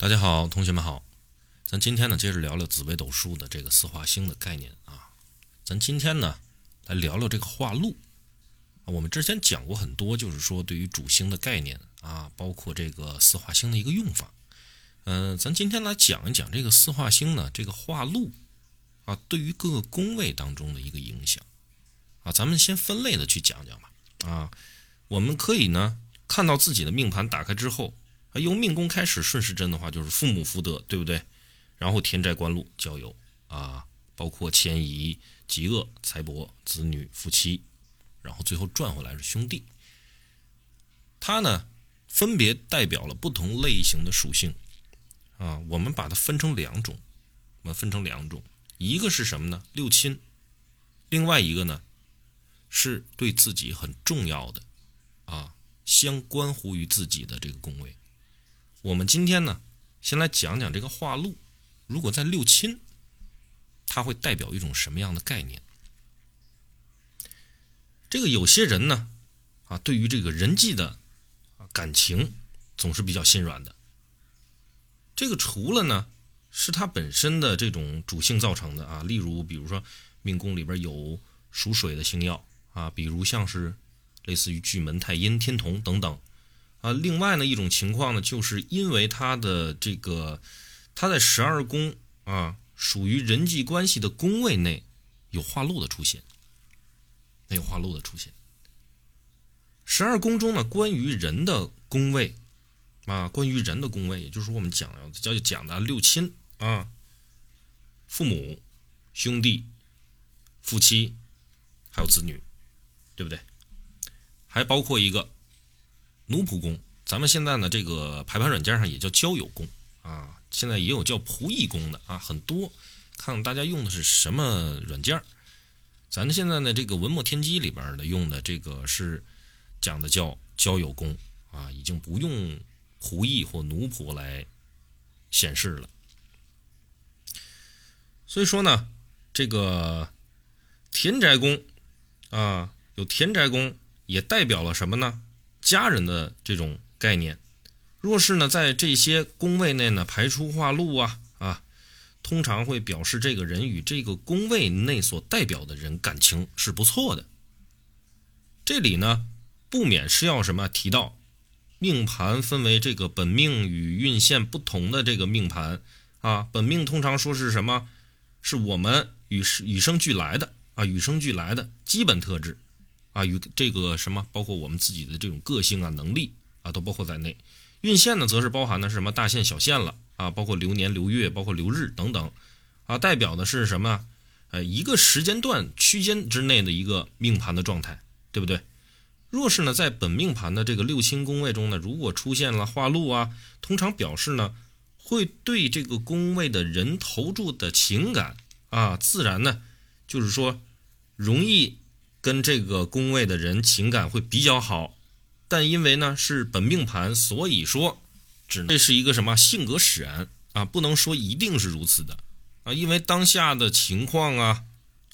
大家好，同学们好，咱今天呢接着聊聊紫微斗数的这个四化星的概念啊。咱今天呢来聊聊这个化禄。我们之前讲过很多，就是说对于主星的概念啊，包括这个四化星的一个用法。嗯，咱今天来讲一讲这个四化星呢，这个化禄啊，对于各个宫位当中的一个影响啊。咱们先分类的去讲讲吧啊。我们可以呢看到自己的命盘打开之后。由命宫开始顺时针的话，就是父母福德，对不对？然后田宅官禄交友啊，包括迁移、极恶、财帛、子女、夫妻，然后最后转回来是兄弟。它呢，分别代表了不同类型的属性啊。我们把它分成两种，我们分成两种，一个是什么呢？六亲，另外一个呢，是对自己很重要的啊，相关乎于自己的这个宫位。我们今天呢，先来讲讲这个化禄。如果在六亲，它会代表一种什么样的概念？这个有些人呢，啊，对于这个人际的感情总是比较心软的。这个除了呢，是他本身的这种主性造成的啊，例如比如说命宫里边有属水的星耀啊，比如像是类似于巨门、太阴、天同等等。啊，另外呢一种情况呢，就是因为他的这个他在十二宫啊，属于人际关系的宫位内有化禄的出现，没有化禄的出现。十二宫中呢，关于人的宫位啊，关于人的宫位，也就是我们讲的叫讲的六亲啊，父母、兄弟、夫妻，还有子女，对不对？还包括一个。奴仆宫，咱们现在呢，这个排盘软件上也叫交友宫啊，现在也有叫仆役宫的啊，很多，看看大家用的是什么软件咱现在呢，这个文墨天机里边的用的这个是讲的叫交友宫啊，已经不用仆役或奴仆来显示了。所以说呢，这个田宅宫啊，有田宅宫也代表了什么呢？家人的这种概念，若是呢在这些宫位内呢排出化禄啊啊，通常会表示这个人与这个宫位内所代表的人感情是不错的。这里呢不免是要什么提到，命盘分为这个本命与运线不同的这个命盘啊，本命通常说是什么？是我们与与生俱来的啊，与生俱来的基本特质。啊，与这个什么，包括我们自己的这种个性啊、能力啊，都包括在内。运线呢，则是包含的是什么大线、小线了啊，包括流年、流月，包括流日等等啊，代表的是什么？呃，一个时间段区间之内的一个命盘的状态，对不对？若是呢，在本命盘的这个六亲宫位中呢，如果出现了化禄啊，通常表示呢，会对这个宫位的人投注的情感啊，自然呢，就是说容易。跟这个宫位的人情感会比较好，但因为呢是本命盘，所以说只这是一个什么性格使然啊，不能说一定是如此的啊，因为当下的情况啊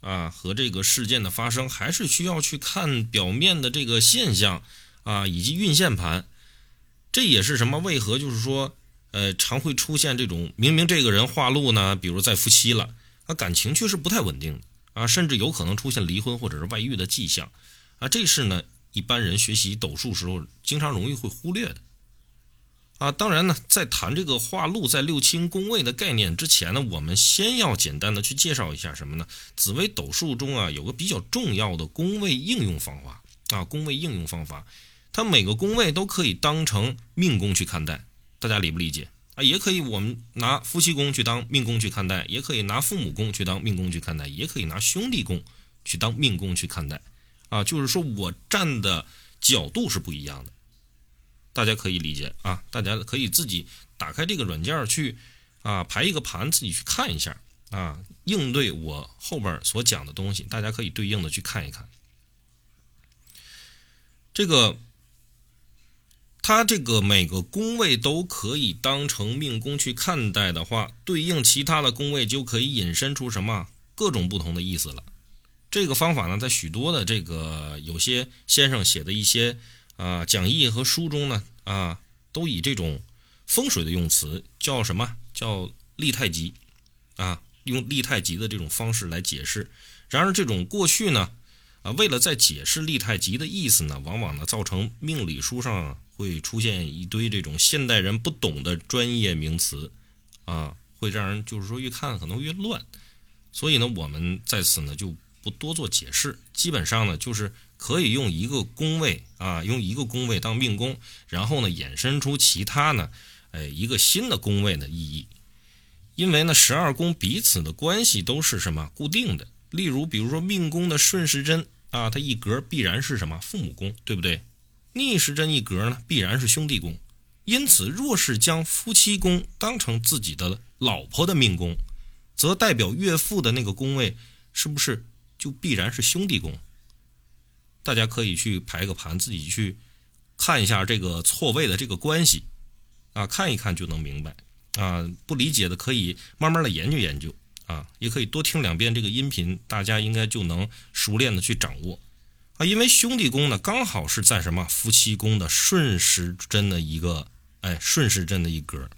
啊和这个事件的发生，还是需要去看表面的这个现象啊以及运线盘，这也是什么？为何就是说呃常会出现这种明明这个人化禄呢，比如在夫妻了，啊感情却是不太稳定的。啊，甚至有可能出现离婚或者是外遇的迹象，啊，这是呢一般人学习斗数时候经常容易会忽略的。啊，当然呢，在谈这个化禄在六亲宫位的概念之前呢，我们先要简单的去介绍一下什么呢？紫微斗数中啊有个比较重要的宫位应用方法啊，宫位应用方法，它每个宫位都可以当成命宫去看待，大家理不理解？啊，也可以，我们拿夫妻宫去当命宫去看待，也可以拿父母宫去当命宫去看待，也可以拿兄弟宫去当命宫去看待。啊，就是说我站的角度是不一样的，大家可以理解啊。大家可以自己打开这个软件去啊，排一个盘，自己去看一下啊，应对我后边所讲的东西，大家可以对应的去看一看这个。它这个每个宫位都可以当成命宫去看待的话，对应其他的宫位就可以引申出什么各种不同的意思了。这个方法呢，在许多的这个有些先生写的一些啊讲义和书中呢啊，都以这种风水的用词叫什么？叫立太极啊，用立太极的这种方式来解释。然而，这种过去呢，啊，为了在解释立太极的意思呢，往往呢造成命理书上会出现一堆这种现代人不懂的专业名词，啊，会让人就是说越看可能越乱。所以呢，我们在此呢就不多做解释，基本上呢就是可以用一个宫位啊，用一个宫位当命宫，然后呢衍生出其他呢，哎，一个新的宫位的意义。因为呢，十二宫彼此的关系都是什么固定的。例如，比如说命宫的顺时针啊，它一格必然是什么父母宫，对不对？逆时针一格呢，必然是兄弟宫。因此，若是将夫妻宫当成自己的老婆的命宫，则代表岳父的那个宫位是不是就必然是兄弟宫？大家可以去排个盘，自己去看一下这个错位的这个关系啊，看一看就能明白啊。不理解的可以慢慢的研究研究。啊，也可以多听两遍这个音频，大家应该就能熟练的去掌握啊。因为兄弟宫呢，刚好是在什么夫妻宫的顺时针的一个哎顺时针的一格。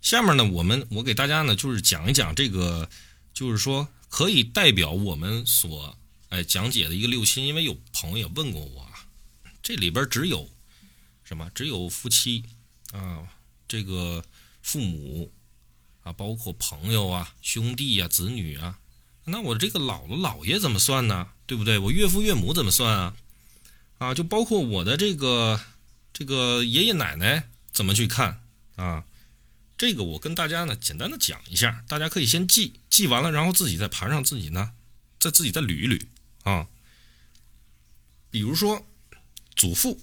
下面呢，我们我给大家呢就是讲一讲这个，就是说可以代表我们所哎讲解的一个六亲，因为有朋友问过我，这里边只有什么？只有夫妻啊，这个父母。啊，包括朋友啊、兄弟啊、子女啊，那我这个姥姥姥爷怎么算呢？对不对？我岳父岳母怎么算啊？啊，就包括我的这个这个爷爷奶奶怎么去看啊？这个我跟大家呢简单的讲一下，大家可以先记，记完了，然后自己在盘上自己呢再自己再捋一捋啊。比如说祖父，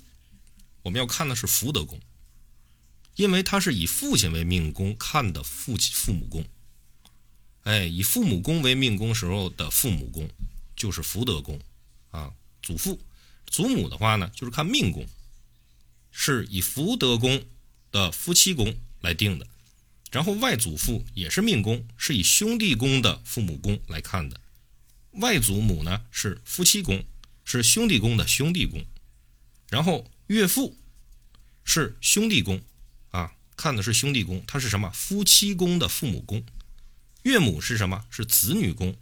我们要看的是福德宫。因为他是以父亲为命宫看的父亲父母宫，哎，以父母宫为命宫时候的父母宫就是福德宫，啊，祖父、祖母的话呢，就是看命宫，是以福德宫的夫妻宫来定的，然后外祖父也是命宫，是以兄弟宫的父母宫来看的，外祖母呢是夫妻宫，是兄弟宫的兄弟宫，然后岳父是兄弟宫。啊看的是兄弟宫，他是什么？夫妻宫的父母宫。岳母是什么？是子女宫，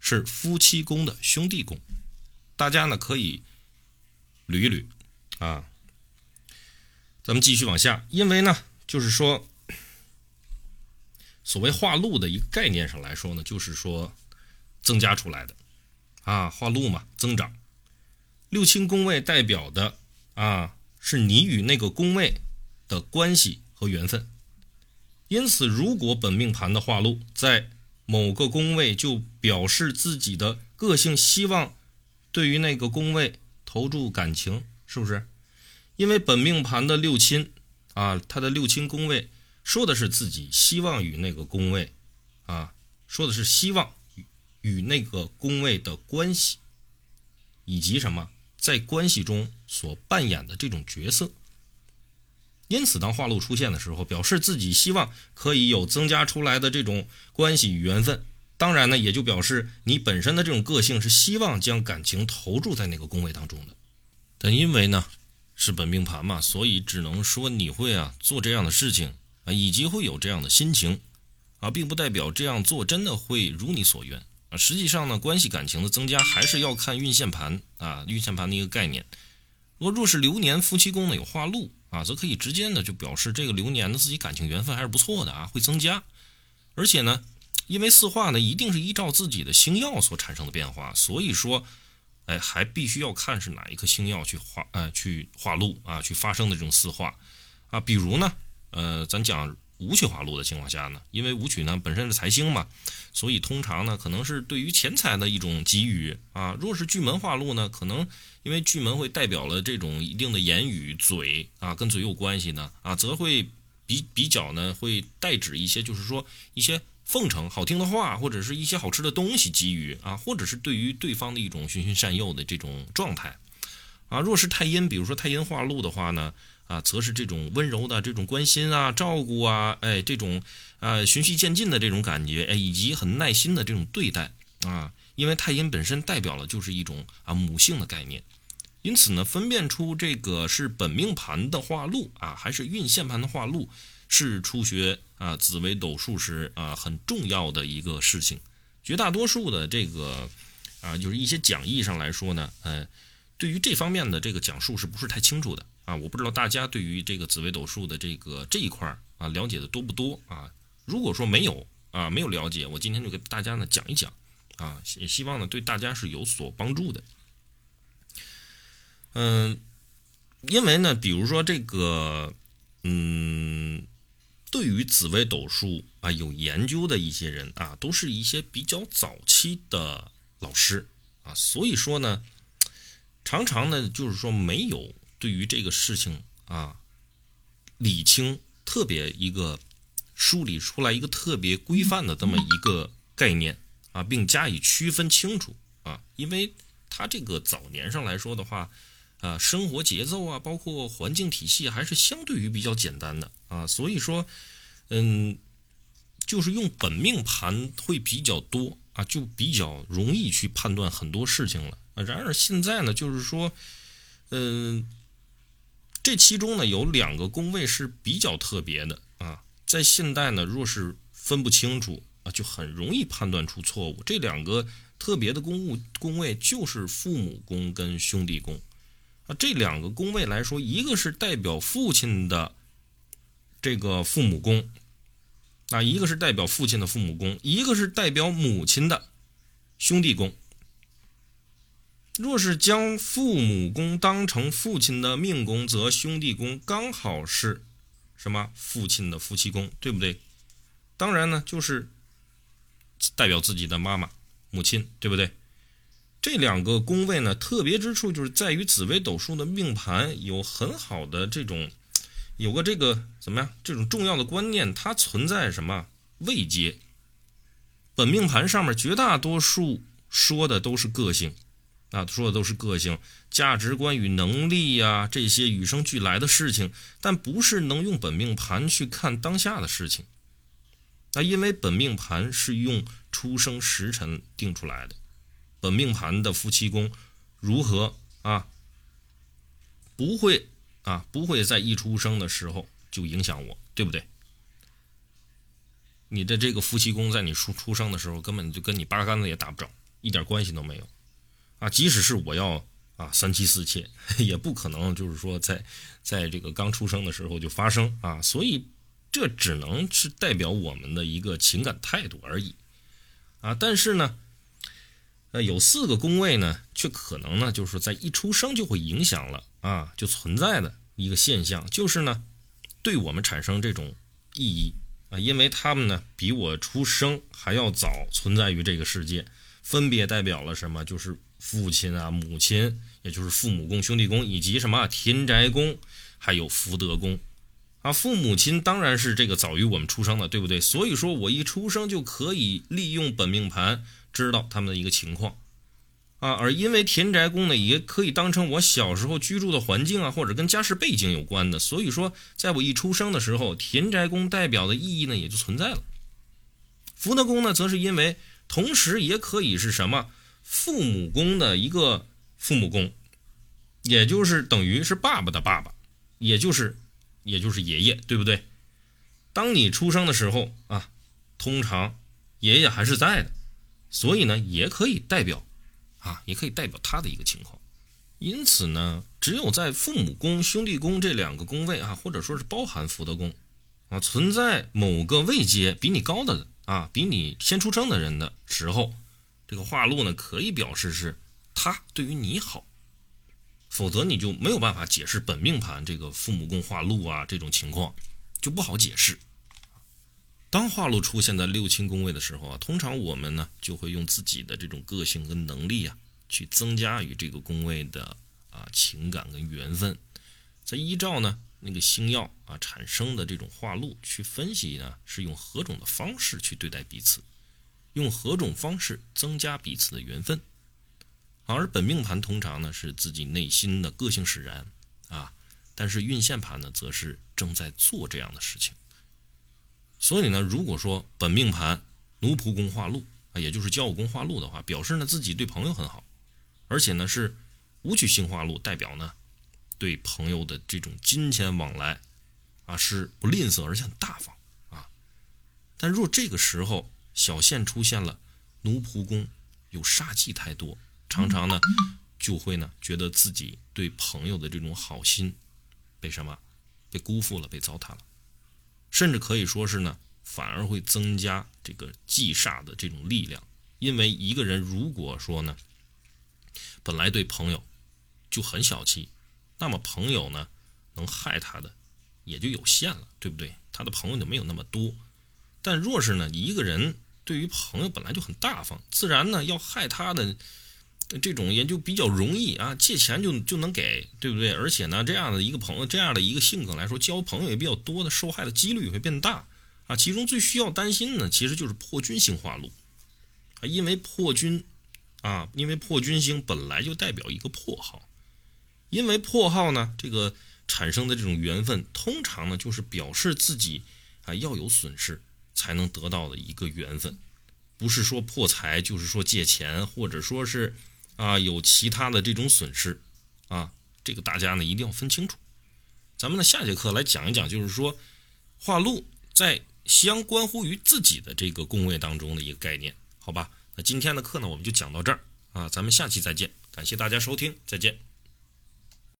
是夫妻宫的兄弟宫。大家呢可以捋一捋啊。咱们继续往下，因为呢，就是说，所谓化禄的一个概念上来说呢，就是说增加出来的啊，化禄嘛，增长。六亲宫位代表的啊，是你与那个宫位的关系。和缘分，因此，如果本命盘的化禄在某个宫位，就表示自己的个性希望对于那个宫位投注感情，是不是？因为本命盘的六亲啊，他的六亲宫位说的是自己希望与那个宫位啊，说的是希望与与那个宫位的关系，以及什么在关系中所扮演的这种角色。因此，当化禄出现的时候，表示自己希望可以有增加出来的这种关系与缘分。当然呢，也就表示你本身的这种个性是希望将感情投注在那个宫位当中的。但因为呢是本命盘嘛，所以只能说你会啊做这样的事情啊，以及会有这样的心情啊，并不代表这样做真的会如你所愿啊。实际上呢，关系感情的增加还是要看运线盘啊，运线盘的一个概念。若若是流年夫妻宫呢有化禄。啊，则可以直接的就表示这个流年的自己感情缘分还是不错的啊，会增加。而且呢，因为四化呢一定是依照自己的星耀所产生的变化，所以说，哎，还必须要看是哪一颗星耀去化，呃，去化禄啊，去发生的这种四化啊。比如呢，呃，咱讲。武曲化禄的情况下呢，因为武曲呢本身是财星嘛，所以通常呢可能是对于钱财的一种给予啊。若是巨门化禄呢，可能因为巨门会代表了这种一定的言语嘴啊，跟嘴有关系呢啊，则会比比较呢会代指一些，就是说一些奉承好听的话，或者是一些好吃的东西给予啊，或者是对于对方的一种循循善诱的这种状态啊。若是太阴，比如说太阴化禄的话呢。啊，则是这种温柔的这种关心啊、照顾啊，哎，这种啊循序渐进的这种感觉，哎，以及很耐心的这种对待啊。因为太阴本身代表了就是一种啊母性的概念，因此呢，分辨出这个是本命盘的化禄啊，还是运线盘的化禄，是初学啊紫微斗数时啊很重要的一个事情。绝大多数的这个啊，就是一些讲义上来说呢，呃，对于这方面的这个讲述是不是太清楚的啊？我不知道大家对于这个紫微斗数的这个这一块啊了解的多不多啊？如果说没有啊，没有了解，我今天就给大家呢讲一讲啊，也希望呢对大家是有所帮助的。嗯，因为呢，比如说这个，嗯，对于紫微斗数啊有研究的一些人啊，都是一些比较早期的老师啊，所以说呢，常常呢就是说没有对于这个事情啊理清特别一个梳理出来一个特别规范的这么一个概念啊，并加以区分清楚啊，因为他这个早年上来说的话。啊，生活节奏啊，包括环境体系，还是相对于比较简单的啊，所以说，嗯，就是用本命盘会比较多啊，就比较容易去判断很多事情了啊。然而现在呢，就是说，嗯，这其中呢有两个宫位是比较特别的啊，在现代呢，若是分不清楚啊，就很容易判断出错误。这两个特别的宫物宫位就是父母宫跟兄弟宫。啊，这两个宫位来说，一个是代表父亲的这个父母宫，啊，一个是代表父亲的父母宫，一个是代表母亲的兄弟宫。若是将父母宫当成父亲的命宫，则兄弟宫刚好是什么？父亲的夫妻宫，对不对？当然呢，就是代表自己的妈妈、母亲，对不对？这两个宫位呢，特别之处就是在于紫微斗数的命盘有很好的这种，有个这个怎么样？这种重要的观念，它存在什么位阶？本命盘上面绝大多数说的都是个性，啊，说的都是个性、价值观与能力呀，这些与生俱来的事情，但不是能用本命盘去看当下的事情。那因为本命盘是用出生时辰定出来的。本命盘的夫妻宫如何啊？不会啊，不会在一出生的时候就影响我，对不对？你的这个夫妻宫在你出出生的时候根本就跟你八竿子也打不着，一点关系都没有啊！即使是我要啊三妻四妾，也不可能就是说在在这个刚出生的时候就发生啊！所以这只能是代表我们的一个情感态度而已啊！但是呢。呃，有四个宫位呢，却可能呢，就是在一出生就会影响了啊，就存在的一个现象，就是呢，对我们产生这种意义啊，因为他们呢，比我出生还要早存在于这个世界，分别代表了什么？就是父亲啊、母亲，也就是父母宫、兄弟宫，以及什么田宅宫，还有福德宫啊。父母亲当然是这个早于我们出生的，对不对？所以说我一出生就可以利用本命盘。知道他们的一个情况，啊，而因为田宅宫呢，也可以当成我小时候居住的环境啊，或者跟家世背景有关的，所以说，在我一出生的时候，田宅宫代表的意义呢，也就存在了。福德宫呢，则是因为同时也可以是什么父母宫的一个父母宫，也就是等于是爸爸的爸爸，也就是也就是爷爷，对不对？当你出生的时候啊，通常爷爷还是在的。所以呢，也可以代表，啊，也可以代表他的一个情况。因此呢，只有在父母宫、兄弟宫这两个宫位啊，或者说是包含福德宫啊，存在某个位阶比你高的啊，比你先出生的人的时候，这个化禄呢，可以表示是他对于你好，否则你就没有办法解释本命盘这个父母宫化禄啊这种情况，就不好解释。当化禄出现在六亲宫位的时候啊，通常我们呢就会用自己的这种个性跟能力啊，去增加与这个宫位的啊情感跟缘分，再依照呢那个星耀啊产生的这种化禄去分析呢，是用何种的方式去对待彼此，用何种方式增加彼此的缘分。而本命盘通常呢是自己内心的个性使然啊，但是运线盘呢则是正在做这样的事情。所以呢，如果说本命盘奴仆宫化禄啊，也就是交友宫化禄的话，表示呢自己对朋友很好，而且呢是武曲星化禄代表呢，对朋友的这种金钱往来啊是不吝啬，而且很大方啊。但若这个时候小县出现了奴仆宫，有煞气太多，常常呢就会呢觉得自己对朋友的这种好心被什么被辜负了，被糟蹋了，甚至可以说是呢。反而会增加这个忌煞的这种力量，因为一个人如果说呢，本来对朋友就很小气，那么朋友呢能害他的也就有限了，对不对？他的朋友就没有那么多。但若是呢，一个人对于朋友本来就很大方，自然呢要害他的这种也就比较容易啊，借钱就就能给，对不对？而且呢，这样的一个朋友，这样的一个性格来说，交朋友也比较多的，受害的几率也会变大。啊，其中最需要担心呢，其实就是破军星化禄啊，因为破军啊，因为破军星本来就代表一个破耗，因为破耗呢，这个产生的这种缘分，通常呢就是表示自己啊要有损失才能得到的一个缘分，不是说破财，就是说借钱，或者说是啊有其他的这种损失啊，这个大家呢一定要分清楚。咱们呢下节课来讲一讲，就是说化禄在。相关乎于自己的这个宫位当中的一个概念，好吧？那今天的课呢，我们就讲到这儿啊，咱们下期再见，感谢大家收听，再见。